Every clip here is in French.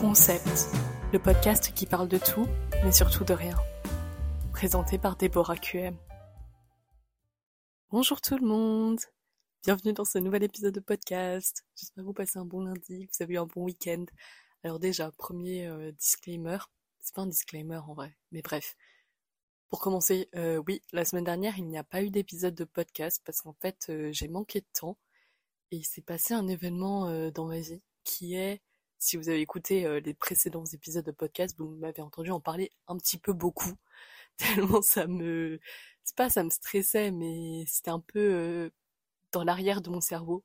Concept, le podcast qui parle de tout, mais surtout de rien. Présenté par Déborah QM. Bonjour tout le monde Bienvenue dans ce nouvel épisode de podcast. J'espère que vous passez un bon lundi, que vous avez eu un bon week-end. Alors déjà, premier euh, disclaimer. C'est pas un disclaimer en vrai, mais bref. Pour commencer, euh, oui, la semaine dernière, il n'y a pas eu d'épisode de podcast parce qu'en fait, euh, j'ai manqué de temps et il s'est passé un événement dans ma vie qui est si vous avez écouté euh, les précédents épisodes de podcast, vous m'avez entendu en parler un petit peu beaucoup, tellement ça me, c'est pas ça me stressait, mais c'était un peu euh, dans l'arrière de mon cerveau,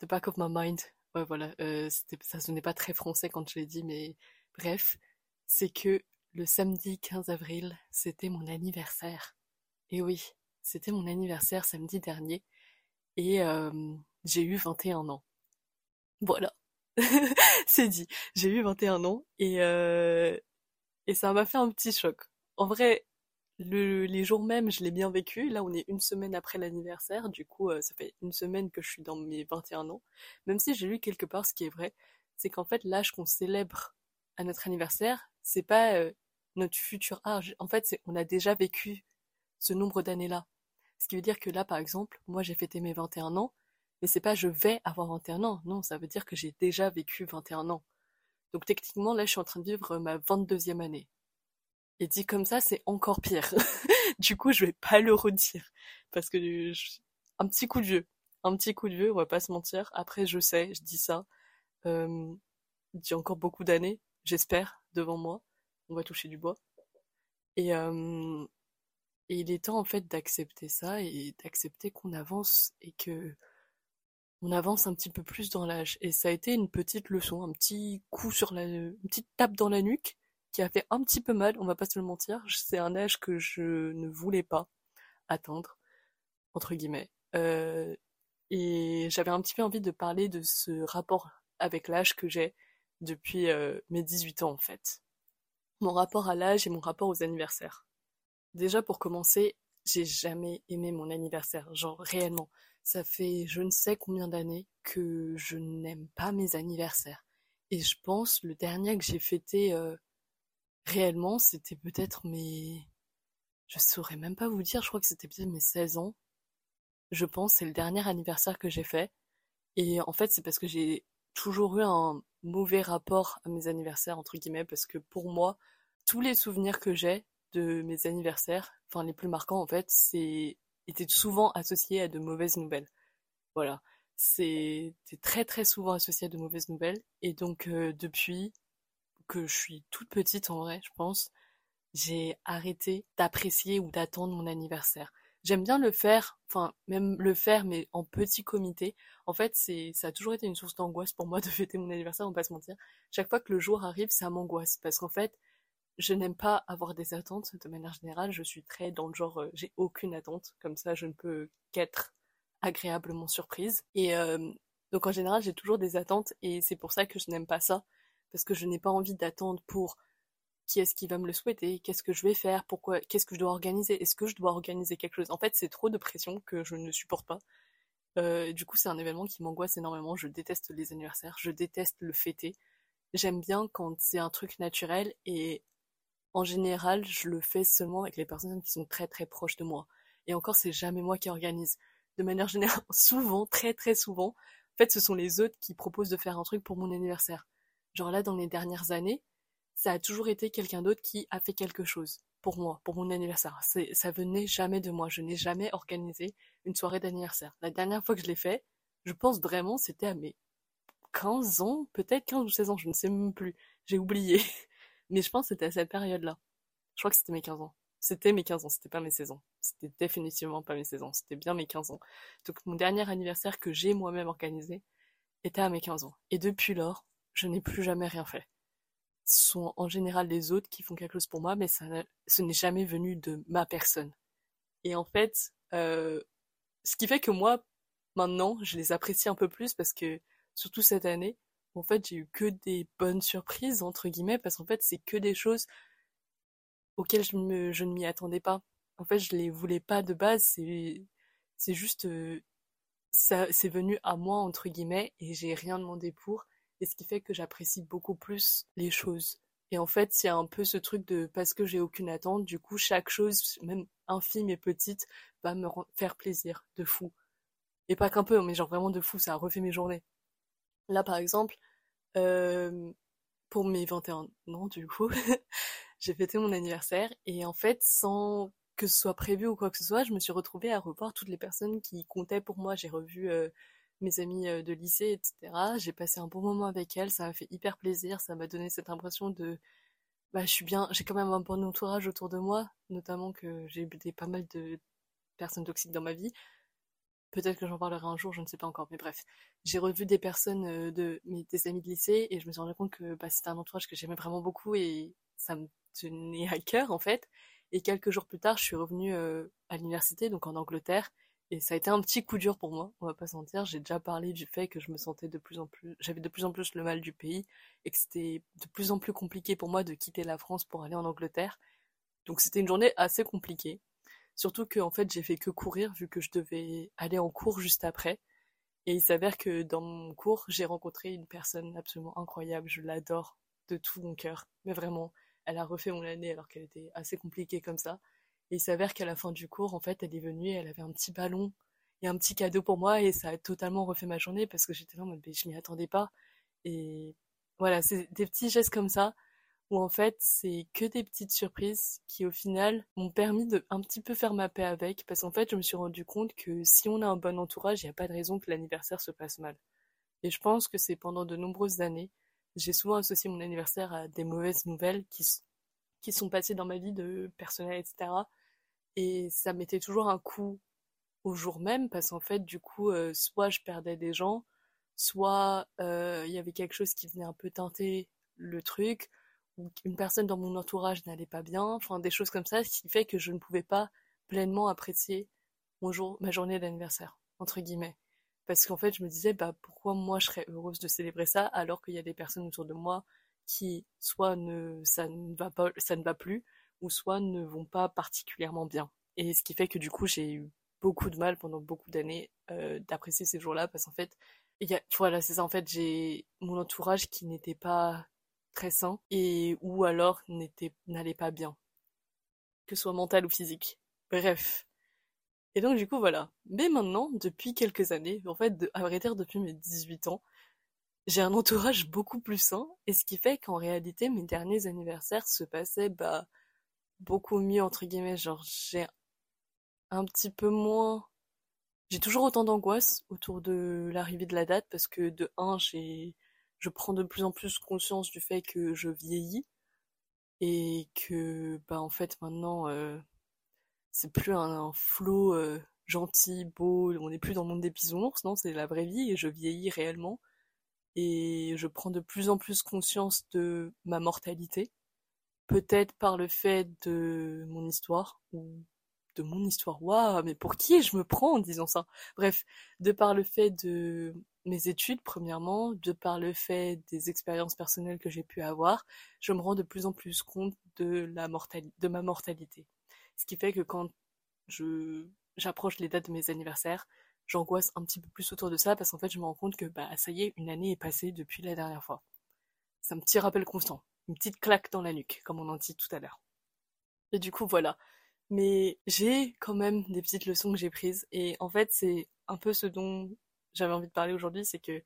the back of my mind. Ouais, voilà, euh, ça sonnait pas très français quand je l'ai dit, mais bref, c'est que le samedi 15 avril, c'était mon anniversaire. Et oui, c'était mon anniversaire samedi dernier, et j'ai eu 21 ans. Voilà. c'est dit. J'ai eu 21 ans et, euh, et ça m'a fait un petit choc. En vrai, le, les jours même, je l'ai bien vécu. Là, on est une semaine après l'anniversaire. Du coup, euh, ça fait une semaine que je suis dans mes 21 ans. Même si j'ai lu quelque part ce qui est vrai, c'est qu'en fait, l'âge qu'on célèbre à notre anniversaire, c'est pas euh, notre futur âge. En fait, on a déjà vécu ce nombre d'années-là. Ce qui veut dire que là, par exemple, moi, j'ai fêté mes 21 ans c'est pas je vais avoir 21 ans, non, ça veut dire que j'ai déjà vécu 21 ans. Donc techniquement, là, je suis en train de vivre ma 22e année. Et dit comme ça, c'est encore pire. du coup, je vais pas le redire. Parce que un petit coup de vieux. Un petit coup de vieux, on va pas se mentir. Après, je sais, je dis ça. Euh, j'ai encore beaucoup d'années, j'espère, devant moi. On va toucher du bois. Euh, et il est temps, en fait, d'accepter ça et d'accepter qu'on avance et que on avance un petit peu plus dans l'âge. Et ça a été une petite leçon, un petit coup sur la, une petite tape dans la nuque qui a fait un petit peu mal, on va pas se le mentir. C'est un âge que je ne voulais pas atteindre, entre guillemets. Euh, et j'avais un petit peu envie de parler de ce rapport avec l'âge que j'ai depuis euh, mes 18 ans en fait. Mon rapport à l'âge et mon rapport aux anniversaires. Déjà pour commencer, j'ai jamais aimé mon anniversaire, genre réellement. Ça fait je ne sais combien d'années que je n'aime pas mes anniversaires. Et je pense le dernier que j'ai fêté euh, réellement, c'était peut-être mes... Je saurais même pas vous dire, je crois que c'était peut-être mes 16 ans. Je pense c'est le dernier anniversaire que j'ai fait. Et en fait, c'est parce que j'ai toujours eu un mauvais rapport à mes anniversaires, entre guillemets, parce que pour moi, tous les souvenirs que j'ai de mes anniversaires, enfin les plus marquants en fait, c'est était souvent associé à de mauvaises nouvelles. Voilà, c'est très très souvent associé à de mauvaises nouvelles. Et donc euh, depuis que je suis toute petite en vrai, je pense, j'ai arrêté d'apprécier ou d'attendre mon anniversaire. J'aime bien le faire, enfin même le faire, mais en petit comité. En fait, c'est ça a toujours été une source d'angoisse pour moi de fêter mon anniversaire, on va pas se mentir. Chaque fois que le jour arrive, ça m'angoisse parce qu'en fait, je n'aime pas avoir des attentes de manière générale. Je suis très dans le genre, euh, j'ai aucune attente. Comme ça, je ne peux qu'être agréablement surprise. Et euh, donc en général, j'ai toujours des attentes et c'est pour ça que je n'aime pas ça. Parce que je n'ai pas envie d'attendre pour qui est-ce qui va me le souhaiter, qu'est-ce que je vais faire, pourquoi, qu'est-ce que je dois organiser, est-ce que je dois organiser quelque chose. En fait, c'est trop de pression que je ne supporte pas. Euh, du coup, c'est un événement qui m'angoisse énormément. Je déteste les anniversaires, je déteste le fêter. J'aime bien quand c'est un truc naturel et en général, je le fais seulement avec les personnes qui sont très très proches de moi. Et encore, c'est jamais moi qui organise. De manière générale, souvent, très très souvent, en fait, ce sont les autres qui proposent de faire un truc pour mon anniversaire. Genre là, dans les dernières années, ça a toujours été quelqu'un d'autre qui a fait quelque chose pour moi, pour mon anniversaire. Ça venait jamais de moi. Je n'ai jamais organisé une soirée d'anniversaire. La dernière fois que je l'ai fait, je pense vraiment, c'était à mes 15 ans, peut-être 15 ou 16 ans, je ne sais même plus. J'ai oublié. Mais je pense que c'était à cette période-là. Je crois que c'était mes 15 ans. C'était mes 15 ans, c'était pas mes 16 ans. C'était définitivement pas mes 16 ans, c'était bien mes 15 ans. Donc mon dernier anniversaire que j'ai moi-même organisé était à mes 15 ans. Et depuis lors, je n'ai plus jamais rien fait. Ce sont en général les autres qui font quelque chose pour moi, mais ça, ce n'est jamais venu de ma personne. Et en fait, euh, ce qui fait que moi, maintenant, je les apprécie un peu plus parce que, surtout cette année, en fait, j'ai eu que des bonnes surprises, entre guillemets, parce qu'en fait, c'est que des choses auxquelles je, ne m'y attendais pas. En fait, je les voulais pas de base, c'est, juste, euh, ça, c'est venu à moi, entre guillemets, et j'ai rien demandé pour, et ce qui fait que j'apprécie beaucoup plus les choses. Et en fait, il y a un peu ce truc de parce que j'ai aucune attente, du coup, chaque chose, même infime et petite, va me faire plaisir de fou. Et pas qu'un peu, mais genre vraiment de fou, ça a refait mes journées. Là, par exemple, euh, pour mes 21 ans, du coup, j'ai fêté mon anniversaire et en fait, sans que ce soit prévu ou quoi que ce soit, je me suis retrouvée à revoir toutes les personnes qui comptaient pour moi. J'ai revu euh, mes amis euh, de lycée, etc. J'ai passé un bon moment avec elles, ça m'a fait hyper plaisir, ça m'a donné cette impression de bah bien, j'ai quand même un bon entourage autour de moi, notamment que j'ai des, pas mal de personnes toxiques dans ma vie. Peut-être que j'en parlerai un jour, je ne sais pas encore, mais bref. J'ai revu des personnes euh, de mes des amis de lycée et je me suis rendu compte que bah, c'était un entourage que j'aimais vraiment beaucoup et ça me tenait à cœur en fait. Et quelques jours plus tard, je suis revenue euh, à l'université, donc en Angleterre, et ça a été un petit coup dur pour moi, on va pas sentir. J'ai déjà parlé du fait que je me sentais de plus en plus, j'avais de plus en plus le mal du pays et que c'était de plus en plus compliqué pour moi de quitter la France pour aller en Angleterre. Donc c'était une journée assez compliquée. Surtout que en fait j'ai fait que courir vu que je devais aller en cours juste après. Et il s'avère que dans mon cours j'ai rencontré une personne absolument incroyable. Je l'adore de tout mon cœur. Mais vraiment, elle a refait mon année alors qu'elle était assez compliquée comme ça. Et il s'avère qu'à la fin du cours, en fait, elle est venue, elle avait un petit ballon et un petit cadeau pour moi et ça a totalement refait ma journée parce que j'étais là en je m'y attendais pas. Et voilà, c'est des petits gestes comme ça où en fait, c'est que des petites surprises qui au final m'ont permis de un petit peu faire ma paix avec parce qu'en fait, je me suis rendu compte que si on a un bon entourage, il n'y a pas de raison que l'anniversaire se passe mal. Et je pense que c'est pendant de nombreuses années, j'ai souvent associé mon anniversaire à des mauvaises nouvelles qui, qui sont passées dans ma vie de personnel, etc. Et ça mettait toujours un coup au jour même, parce qu'en fait, du coup, euh, soit je perdais des gens, soit euh, il y avait quelque chose qui venait un peu teinter le truc, une personne dans mon entourage n'allait pas bien, enfin des choses comme ça, ce qui fait que je ne pouvais pas pleinement apprécier mon jour, ma journée d'anniversaire, entre guillemets. Parce qu'en fait, je me disais, bah pourquoi moi je serais heureuse de célébrer ça alors qu'il y a des personnes autour de moi qui soit ne ça ne va pas ça ne va plus ou soit ne vont pas particulièrement bien. Et ce qui fait que du coup, j'ai eu beaucoup de mal pendant beaucoup d'années euh, d'apprécier ces jours-là parce qu'en fait, y a, voilà, c'est ça. En fait, j'ai mon entourage qui n'était pas très sain et ou alors n'était n'allait pas bien, que soit mental ou physique. Bref. Et donc du coup voilà. Mais maintenant, depuis quelques années, en fait, à vrai dire depuis mes 18 ans, j'ai un entourage beaucoup plus sain et ce qui fait qu'en réalité mes derniers anniversaires se passaient bah beaucoup mieux entre guillemets genre j'ai un petit peu moins j'ai toujours autant d'angoisse autour de l'arrivée de la date parce que de un j'ai je prends de plus en plus conscience du fait que je vieillis et que bah en fait maintenant euh, c'est plus un, flot euh, gentil beau on n'est plus dans le monde des bisounours non c'est la vraie vie et je vieillis réellement. Et je prends de plus en plus conscience de ma mortalité peut-être par le fait de mon histoire de mon histoire. Waouh, mais pour qui je me prends en disant ça? Bref, de par le fait de mes études, premièrement, de par le fait des expériences personnelles que j'ai pu avoir, je me rends de plus en plus compte de la de ma mortalité. Ce qui fait que quand je j'approche les dates de mes anniversaires, j'angoisse un petit peu plus autour de ça parce qu'en fait, je me rends compte que bah ça y est, une année est passée depuis la dernière fois. C'est un petit rappel constant une petite claque dans la nuque, comme on en dit tout à l'heure. Et du coup, voilà. Mais j'ai quand même des petites leçons que j'ai prises. Et en fait, c'est un peu ce dont j'avais envie de parler aujourd'hui, c'est que,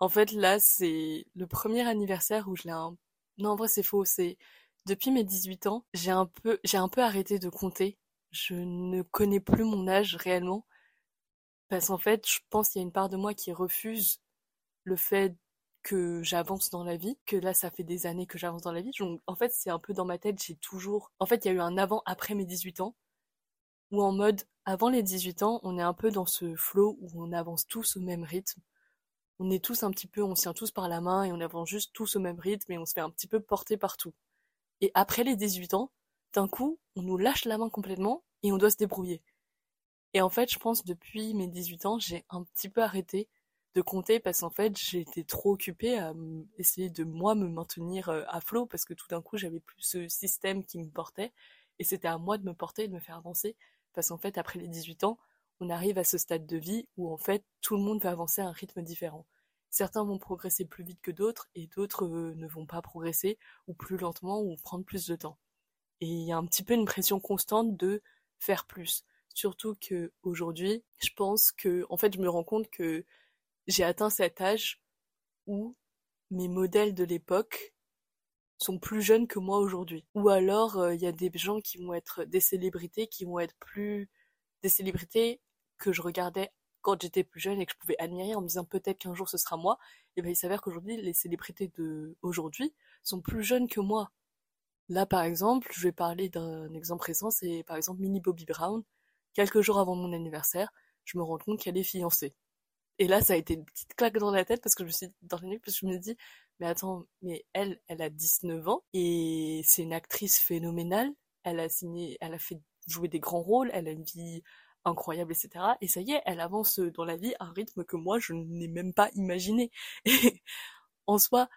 en fait, là, c'est le premier anniversaire où je l'ai un... Non, en vrai, c'est faux. C'est depuis mes 18 ans, j'ai un peu, j'ai un peu arrêté de compter. Je ne connais plus mon âge réellement. Parce qu'en fait, je pense qu'il y a une part de moi qui refuse le fait que j'avance dans la vie, que là ça fait des années que j'avance dans la vie. En fait c'est un peu dans ma tête, j'ai toujours... En fait il y a eu un avant après mes 18 ans, où en mode avant les 18 ans on est un peu dans ce flow où on avance tous au même rythme. On est tous un petit peu, on se tient tous par la main et on avance juste tous au même rythme et on se fait un petit peu porter partout. Et après les 18 ans, d'un coup on nous lâche la main complètement et on doit se débrouiller. Et en fait je pense depuis mes 18 ans j'ai un petit peu arrêté de compter parce qu'en fait j'étais trop occupée à essayer de moi me maintenir euh, à flot parce que tout d'un coup j'avais plus ce système qui me portait et c'était à moi de me porter et de me faire avancer parce qu'en fait après les 18 ans on arrive à ce stade de vie où en fait tout le monde va avancer à un rythme différent certains vont progresser plus vite que d'autres et d'autres euh, ne vont pas progresser ou plus lentement ou prendre plus de temps. Et il y a un petit peu une pression constante de faire plus. Surtout que aujourd'hui, je pense que, en fait, je me rends compte que j'ai atteint cet âge où mes modèles de l'époque sont plus jeunes que moi aujourd'hui. Ou alors, euh, il y a des gens qui vont être des célébrités, qui vont être plus des célébrités que je regardais quand j'étais plus jeune et que je pouvais admirer en me disant peut-être qu'un jour ce sera moi. Et ben il s'avère qu'aujourd'hui, les célébrités de aujourd'hui sont plus jeunes que moi. Là, par exemple, je vais parler d'un exemple récent, c'est par exemple Minnie Bobby Brown. Quelques jours avant mon anniversaire, je me rends compte qu'elle est fiancée. Et là, ça a été une petite claque dans la tête parce que je me suis dans la nuit parce que je me dis mais attends, mais elle, elle a 19 ans et c'est une actrice phénoménale. Elle a signé, elle a fait jouer des grands rôles, elle a une vie incroyable, etc. Et ça y est, elle avance dans la vie à un rythme que moi, je n'ai même pas imaginé. Et en soi,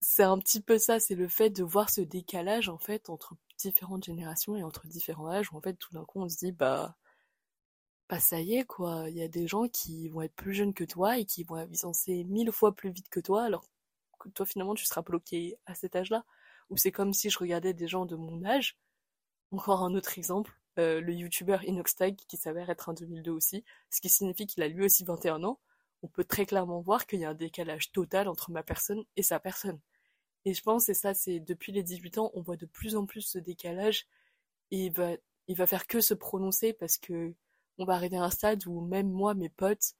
c'est un petit peu ça, c'est le fait de voir ce décalage, en fait, entre différentes générations et entre différents âges, où en fait, tout d'un coup, on se dit, bah, bah ça y est quoi, il y a des gens qui vont être plus jeunes que toi et qui vont avancer mille fois plus vite que toi alors que toi finalement tu seras bloqué à cet âge-là. Ou c'est comme si je regardais des gens de mon âge. Encore un autre exemple, euh, le youtubeur Inoxtag qui s'avère être un 2002 aussi, ce qui signifie qu'il a lui aussi 21 ans. On peut très clairement voir qu'il y a un décalage total entre ma personne et sa personne. Et je pense, et ça c'est depuis les 18 ans, on voit de plus en plus ce décalage et va, il va faire que se prononcer parce que on va arriver à un stade où même moi, mes potes,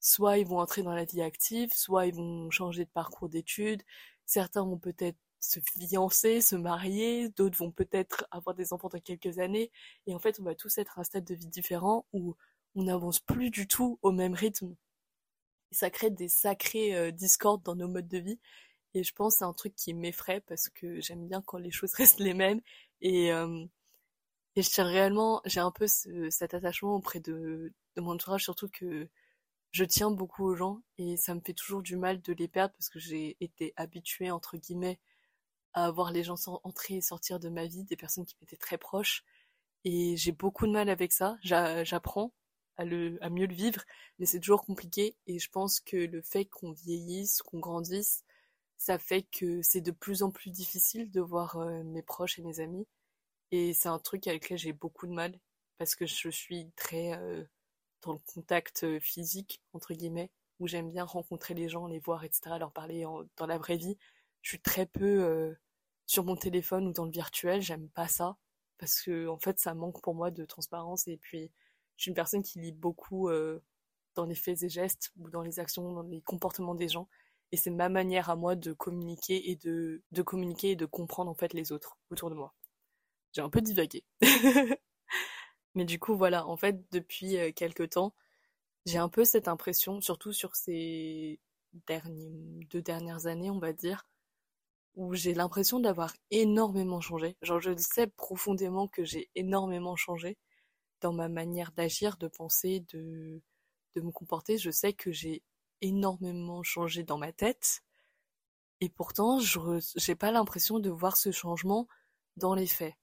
soit ils vont entrer dans la vie active, soit ils vont changer de parcours d'études. Certains vont peut-être se fiancer, se marier, d'autres vont peut-être avoir des enfants dans quelques années. Et en fait, on va tous être à un stade de vie différent où on n'avance plus du tout au même rythme. Et ça crée des sacrés euh, discordes dans nos modes de vie. Et je pense que c'est un truc qui m'effraie parce que j'aime bien quand les choses restent les mêmes. Et, euh, je tiens réellement, j'ai un peu cet attachement auprès de, mon entourage, surtout que je tiens beaucoup aux gens et ça me fait toujours du mal de les perdre parce que j'ai été habituée, entre guillemets, à voir les gens entrer et sortir de ma vie, des personnes qui m'étaient très proches. Et j'ai beaucoup de mal avec ça. J'apprends à mieux le vivre, mais c'est toujours compliqué. Et je pense que le fait qu'on vieillisse, qu'on grandisse, ça fait que c'est de plus en plus difficile de voir euh, mes proches et mes amis. Et c'est un truc avec lequel j'ai beaucoup de mal parce que je suis très euh, dans le contact euh, physique, entre guillemets, où j'aime bien rencontrer les gens, les voir, etc., leur parler dans la vraie vie. Je suis très peu euh, sur mon téléphone ou dans le virtuel, j'aime pas ça parce que en fait ça manque pour moi de transparence et puis je suis une personne qui lit beaucoup dans les faits et gestes ou dans les actions, dans les comportements des gens et c'est ma manière à moi de communiquer et de, de communiquer et de comprendre en fait les autres autour de moi j'ai un peu divagué. Mais du coup, voilà, en fait, depuis euh, quelques temps, j'ai un peu cette impression, surtout sur ces derniers, deux dernières années, on va dire, où j'ai l'impression d'avoir énormément changé. Genre, je sais profondément que j'ai énormément changé dans ma manière d'agir, de penser, de, de me comporter. Je sais que j'ai énormément changé dans ma tête. Et pourtant, je j'ai pas l'impression de voir ce changement dans les faits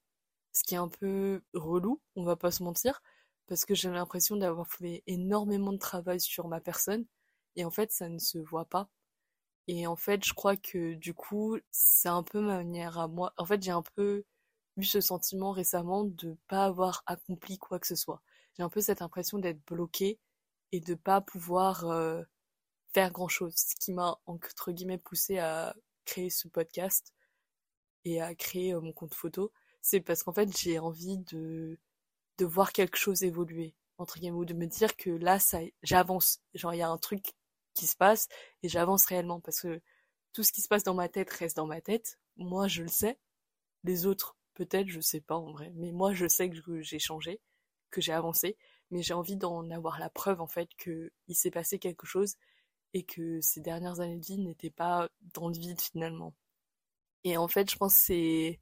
ce qui est un peu relou, on va pas se mentir, parce que j'ai l'impression d'avoir fait énormément de travail sur ma personne, et en fait ça ne se voit pas. Et en fait je crois que du coup c'est un peu ma manière à moi. En fait j'ai un peu eu ce sentiment récemment de pas avoir accompli quoi que ce soit. J'ai un peu cette impression d'être bloquée et de pas pouvoir euh, faire grand chose. Ce qui m'a entre guillemets poussé à créer ce podcast et à créer euh, mon compte photo c'est parce qu'en fait j'ai envie de de voir quelque chose évoluer entre guillemets ou de me dire que là ça j'avance. Genre il y a un truc qui se passe et j'avance réellement parce que tout ce qui se passe dans ma tête reste dans ma tête. Moi je le sais. Les autres peut-être je sais pas en vrai. Mais moi je sais que j'ai changé que j'ai avancé. Mais j'ai envie d'en avoir la preuve en fait que il s'est passé quelque chose et que ces dernières années de vie n'étaient pas dans le vide finalement. Et en fait je pense que c'est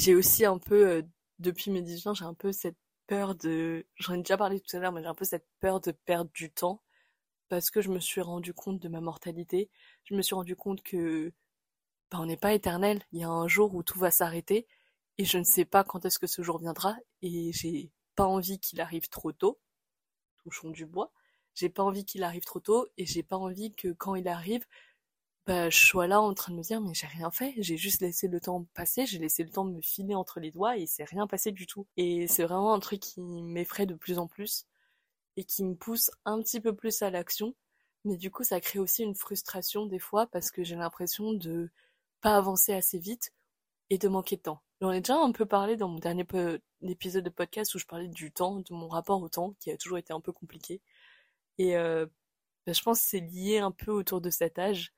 j'ai aussi un peu, euh, depuis mes 18 ans, j'ai un peu cette peur de, j'en ai déjà parlé tout à l'heure, mais j'ai un peu cette peur de perdre du temps parce que je me suis rendu compte de ma mortalité. Je me suis rendu compte que bah, on n'est pas éternel. Il y a un jour où tout va s'arrêter et je ne sais pas quand est-ce que ce jour viendra et j'ai pas envie qu'il arrive trop tôt. Touchons du bois. J'ai pas envie qu'il arrive trop tôt et j'ai pas envie que quand il arrive, bah, je sois là en train de me dire mais j'ai rien fait, j'ai juste laissé le temps passer, j'ai laissé le temps de me filer entre les doigts et c'est rien passé du tout. Et c'est vraiment un truc qui m'effraie de plus en plus et qui me pousse un petit peu plus à l'action. Mais du coup, ça crée aussi une frustration des fois parce que j'ai l'impression de pas avancer assez vite et de manquer de temps. J'en ai déjà un peu parlé dans mon dernier épisode de podcast où je parlais du temps, de mon rapport au temps qui a toujours été un peu compliqué. Et euh, bah, je pense que c'est lié un peu autour de cet âge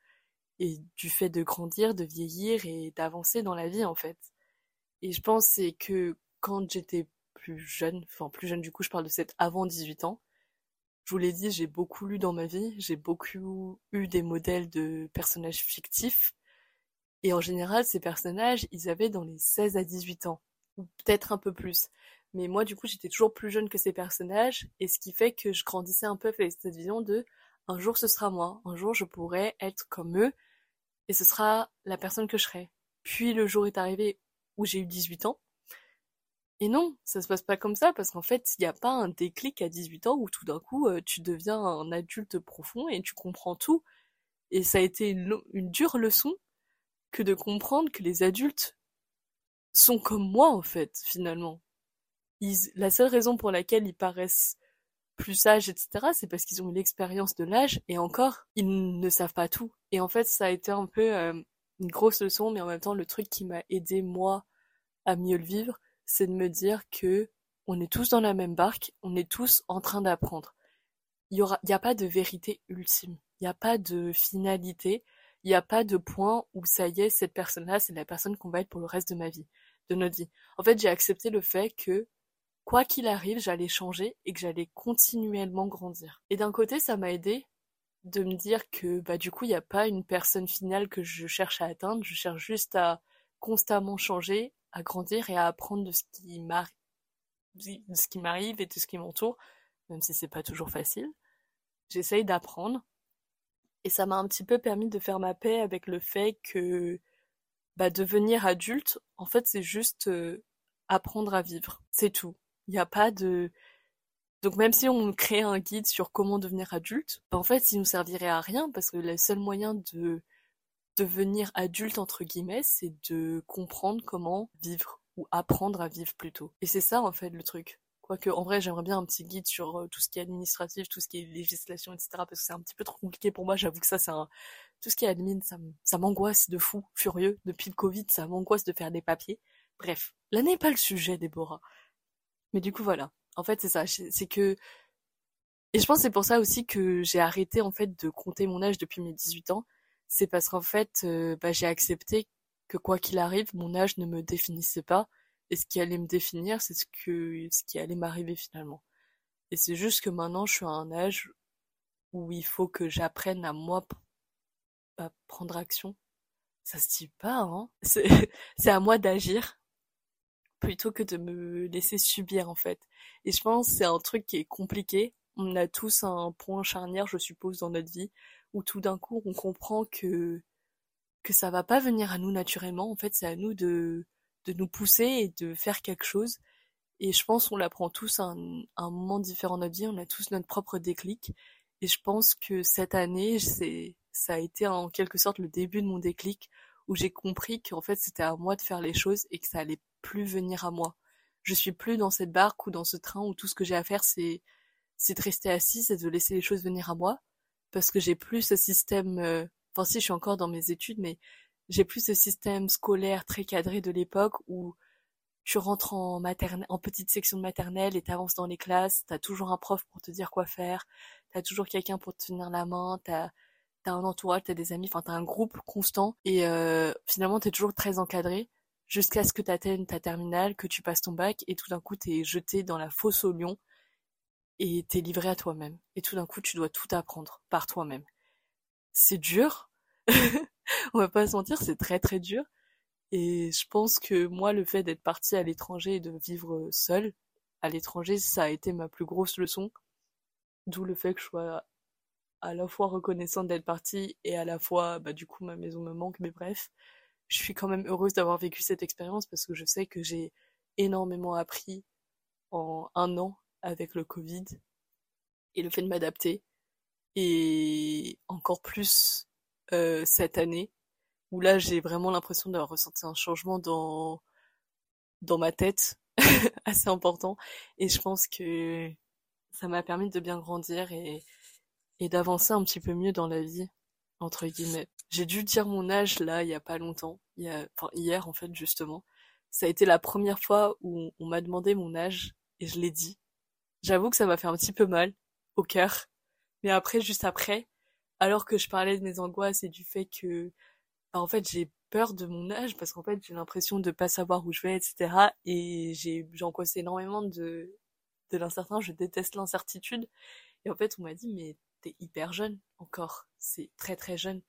et du fait de grandir, de vieillir et d'avancer dans la vie en fait. Et je pense que quand j'étais plus jeune, enfin plus jeune du coup, je parle de cette avant 18 ans, je vous l'ai dit, j'ai beaucoup lu dans ma vie, j'ai beaucoup eu des modèles de personnages fictifs. Et en général, ces personnages, ils avaient dans les 16 à 18 ans, ou peut-être un peu plus. Mais moi, du coup, j'étais toujours plus jeune que ces personnages, et ce qui fait que je grandissais un peu avec cette vision de un jour ce sera moi, un jour je pourrai être comme eux, et ce sera la personne que je serai. Puis le jour est arrivé où j'ai eu 18 ans, et non, ça se passe pas comme ça parce qu'en fait, il n'y a pas un déclic à 18 ans où tout d'un coup euh, tu deviens un adulte profond et tu comprends tout. Et ça a été une, dure leçon que de comprendre que les adultes sont comme moi en fait, finalement. la seule raison pour laquelle ils paraissent plus sages, etc., c'est parce qu'ils ont eu l'expérience de l'âge et encore, ils ne savent pas tout. Et en fait, ça a été un peu euh, une grosse leçon, mais en même temps, le truc qui m'a aidé moi à mieux le vivre, c'est de me dire que on est tous dans la même barque, on est tous en train d'apprendre. Il n'y a pas de vérité ultime, il n'y a pas de finalité, il n'y a pas de point où ça y est, cette personne-là, c'est la personne qu'on va être pour le reste de ma vie, de notre vie. En fait, j'ai accepté le fait que quoi qu'il arrive, j'allais changer et que j'allais continuellement grandir. Et d'un côté, ça m'a aidé de me dire que bah du coup, il n'y a pas une personne finale que je cherche à atteindre, je cherche juste à constamment changer, à grandir et à apprendre de ce qui m'arrive, et de ce qui m'entoure, même si c'est pas toujours facile. J'essaye d'apprendre. Et ça m'a un petit peu permis de faire ma paix avec le fait que bah, devenir adulte, en fait, c'est juste euh, apprendre à vivre. C'est tout. Il n'y a pas de... Donc même si on crée un guide sur comment devenir adulte, bah, en fait, il nous servirait à rien parce que le seul moyen de devenir adulte entre guillemets, c'est de comprendre comment vivre ou apprendre à vivre plutôt. Et c'est ça en fait le truc. Quoique en vrai j'aimerais bien un petit guide sur euh, tout ce qui est administratif, tout ce qui est législation, etc. Parce que c'est un petit peu trop compliqué pour moi. J'avoue que ça c'est un tout ce qui est admin, ça m'angoisse de fou, furieux. Depuis le Covid, ça m'angoisse de faire des papiers. Bref, là n'est pas le sujet, Déborah. Mais du coup voilà. En fait c'est ça, c'est que et je pense c'est pour ça aussi que j'ai arrêté en fait de compter mon âge depuis mes 18 ans c'est parce qu'en fait, euh, bah, j'ai accepté que quoi qu'il arrive, mon âge ne me définissait pas, et ce qui allait me définir, c'est ce que ce qui allait m'arriver finalement. Et c'est juste que maintenant, je suis à un âge où il faut que j'apprenne à moi à prendre action. Ça se dit pas, hein. C'est à moi d'agir plutôt que de me laisser subir en fait. Et je pense c'est un truc qui est compliqué. On a tous un point charnière, je suppose, dans notre vie où tout d'un coup on comprend que que ça va pas venir à nous naturellement. En fait, c'est à nous de de nous pousser et de faire quelque chose. Et je pense qu'on l'apprend tous à un, un, moment différent de notre vie. On a tous notre propre déclic. Et je pense que cette année, c'est ça a été en quelque sorte le début de mon déclic où j'ai compris qu'en fait c'était à moi de faire les choses et que ça allait plus venir à moi. Je suis plus dans cette barque ou dans ce train où tout ce que j'ai à faire c'est c'est de rester assise et de laisser les choses venir à moi parce que j'ai plus ce système, euh, enfin si je suis encore dans mes études, mais j'ai plus ce système scolaire très cadré de l'époque où tu rentres en en petite section de maternelle et t'avances dans les classes, t'as toujours un prof pour te dire quoi faire, t'as toujours quelqu'un pour te tenir la main, t'as t'as un entourage, t'as des amis, enfin t'as un groupe constant et euh, finalement t'es toujours très encadré jusqu'à ce que t'atteignes ta terminale, que tu passes ton bac et tout d'un coup t'es jeté dans la fosse au lion et t'es livré à toi-même. Et tout d'un coup, tu dois tout apprendre par toi-même. C'est dur. On va pas se mentir, c'est très très dur. Et je pense que moi, le fait d'être partie à l'étranger et de vivre seule à l'étranger, ça a été ma plus grosse leçon. D'où le fait que je sois à la fois reconnaissante d'être partie et à la fois, bah, du coup, ma maison me manque. Mais bref, je suis quand même heureuse d'avoir vécu cette expérience parce que je sais que j'ai énormément appris en un an avec le Covid et le fait de m'adapter et encore plus euh, cette année où là j'ai vraiment l'impression d'avoir ressenti un changement dans dans ma tête assez important et je pense que ça m'a permis de bien grandir et et d'avancer un petit peu mieux dans la vie entre guillemets. J'ai dû dire mon âge là il y a pas longtemps, hier en fait justement. Ça a été la première fois où on m'a demandé mon âge et je l'ai dit. J'avoue que ça m'a fait un petit peu mal au cœur. Mais après juste après, alors que je parlais de mes angoisses et du fait que bah, en fait j'ai peur de mon âge parce qu'en fait j'ai l'impression de pas savoir où je vais etc et j'ai j'angoisse énormément de de l'incertain je déteste l'incertitude et en fait on m'a dit mais t'es hyper jeune encore c'est très très jeune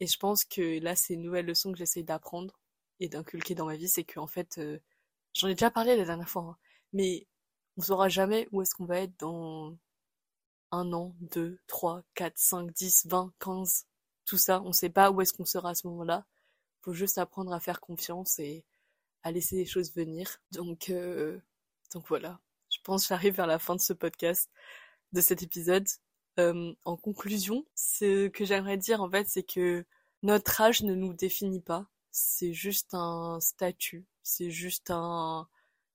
et je pense que là c'est une nouvelle leçon que j'essaie d'apprendre et d'inculquer dans ma vie c'est que en fait euh, j'en ai déjà parlé la dernière fois hein, mais on saura jamais où est-ce qu'on va être dans un an, deux, trois, quatre, cinq, dix, vingt, quinze, tout ça. On sait pas où est-ce qu'on sera à ce moment-là. Faut juste apprendre à faire confiance et à laisser les choses venir. Donc, euh, donc voilà. Je pense que j'arrive vers la fin de ce podcast, de cet épisode. Euh, en conclusion, ce que j'aimerais dire en fait, c'est que notre âge ne nous définit pas. C'est juste un statut. C'est juste un,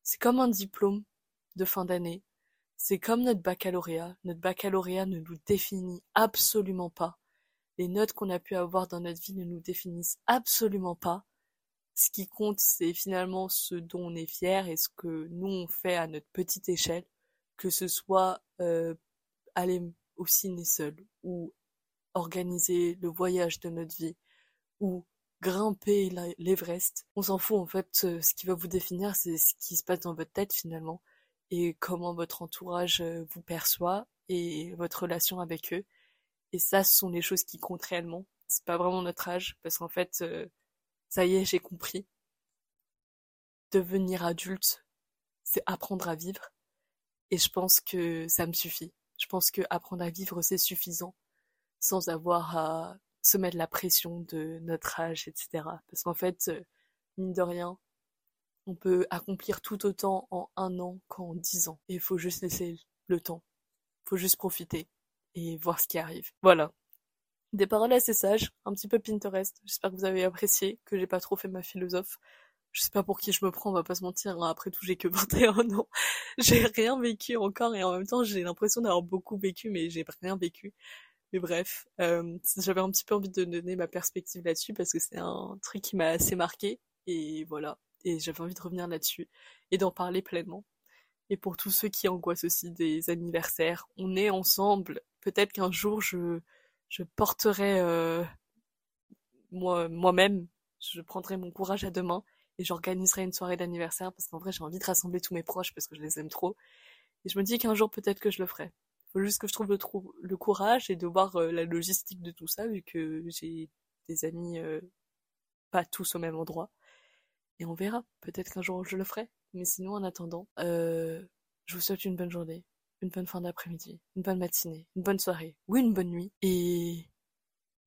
c'est comme un diplôme de fin d'année. C'est comme notre baccalauréat. Notre baccalauréat ne nous définit absolument pas. Les notes qu'on a pu avoir dans notre vie ne nous définissent absolument pas. Ce qui compte, c'est finalement ce dont on est fier et ce que nous on fait à notre petite échelle, que ce soit euh, aller au ciné seul ou organiser le voyage de notre vie ou grimper l'Everest. On s'en fout en fait. Ce qui va vous définir, c'est ce qui se passe dans votre tête finalement et comment votre entourage euh, vous perçoit et votre relation avec eux. Et ça, ce sont les choses qui comptent réellement. C'est pas vraiment notre âge, parce qu'en fait, euh, ça y est, j'ai compris. Devenir adulte, c'est apprendre à vivre. Et je pense que ça me suffit. Je pense que apprendre à vivre, c'est suffisant, sans avoir à se mettre la pression de notre âge, etc. Parce qu'en fait, euh, mine de rien, on peut accomplir tout autant en un an qu'en dix ans. Et il faut juste laisser le temps. Il faut juste profiter et voir ce qui arrive. Voilà. Des paroles assez sages, un petit peu Pinterest. J'espère que vous avez apprécié, que j'ai pas trop fait ma philosophe. Je sais pas pour qui je me prends, on va pas se mentir. Hein. Après tout, j'ai que 21 ans. J'ai rien vécu encore et en même temps, j'ai l'impression d'avoir beaucoup vécu, mais j'ai rien vécu. Mais bref, euh, j'avais un petit peu envie de donner ma perspective là-dessus parce que c'est un truc qui m'a assez marqué. Et voilà et j'avais envie de revenir là-dessus et d'en parler pleinement. Et pour tous ceux qui angoissent aussi des anniversaires, on est ensemble. Peut-être qu'un jour je je porterai euh, moi moi-même, je prendrai mon courage à deux mains et j'organiserai une soirée d'anniversaire parce qu'en vrai j'ai envie de rassembler tous mes proches parce que je les aime trop. Et je me dis qu'un jour peut-être que je le ferai. Faut juste que je trouve le, le courage et de voir euh, la logistique de tout ça vu que j'ai des amis euh, pas tous au même endroit. Et on verra. Peut-être qu'un jour je le ferai. Mais sinon, en attendant, euh, je vous souhaite une bonne journée, une bonne fin d'après-midi, une bonne matinée, une bonne soirée ou une bonne nuit. Et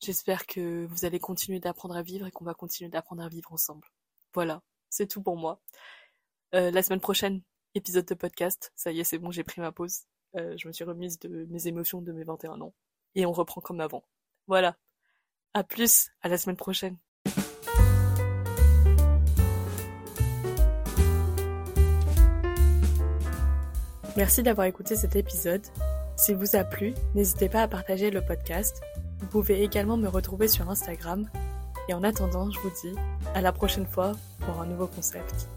j'espère que vous allez continuer d'apprendre à vivre et qu'on va continuer d'apprendre à vivre ensemble. Voilà, c'est tout pour moi. Euh, la semaine prochaine, épisode de podcast. Ça y est, c'est bon, j'ai pris ma pause. Euh, je me suis remise de mes émotions de mes 21 ans. Et on reprend comme avant. Voilà. À plus, à la semaine prochaine. Merci d'avoir écouté cet épisode. S'il vous a plu, n'hésitez pas à partager le podcast. Vous pouvez également me retrouver sur Instagram. Et en attendant, je vous dis à la prochaine fois pour un nouveau concept.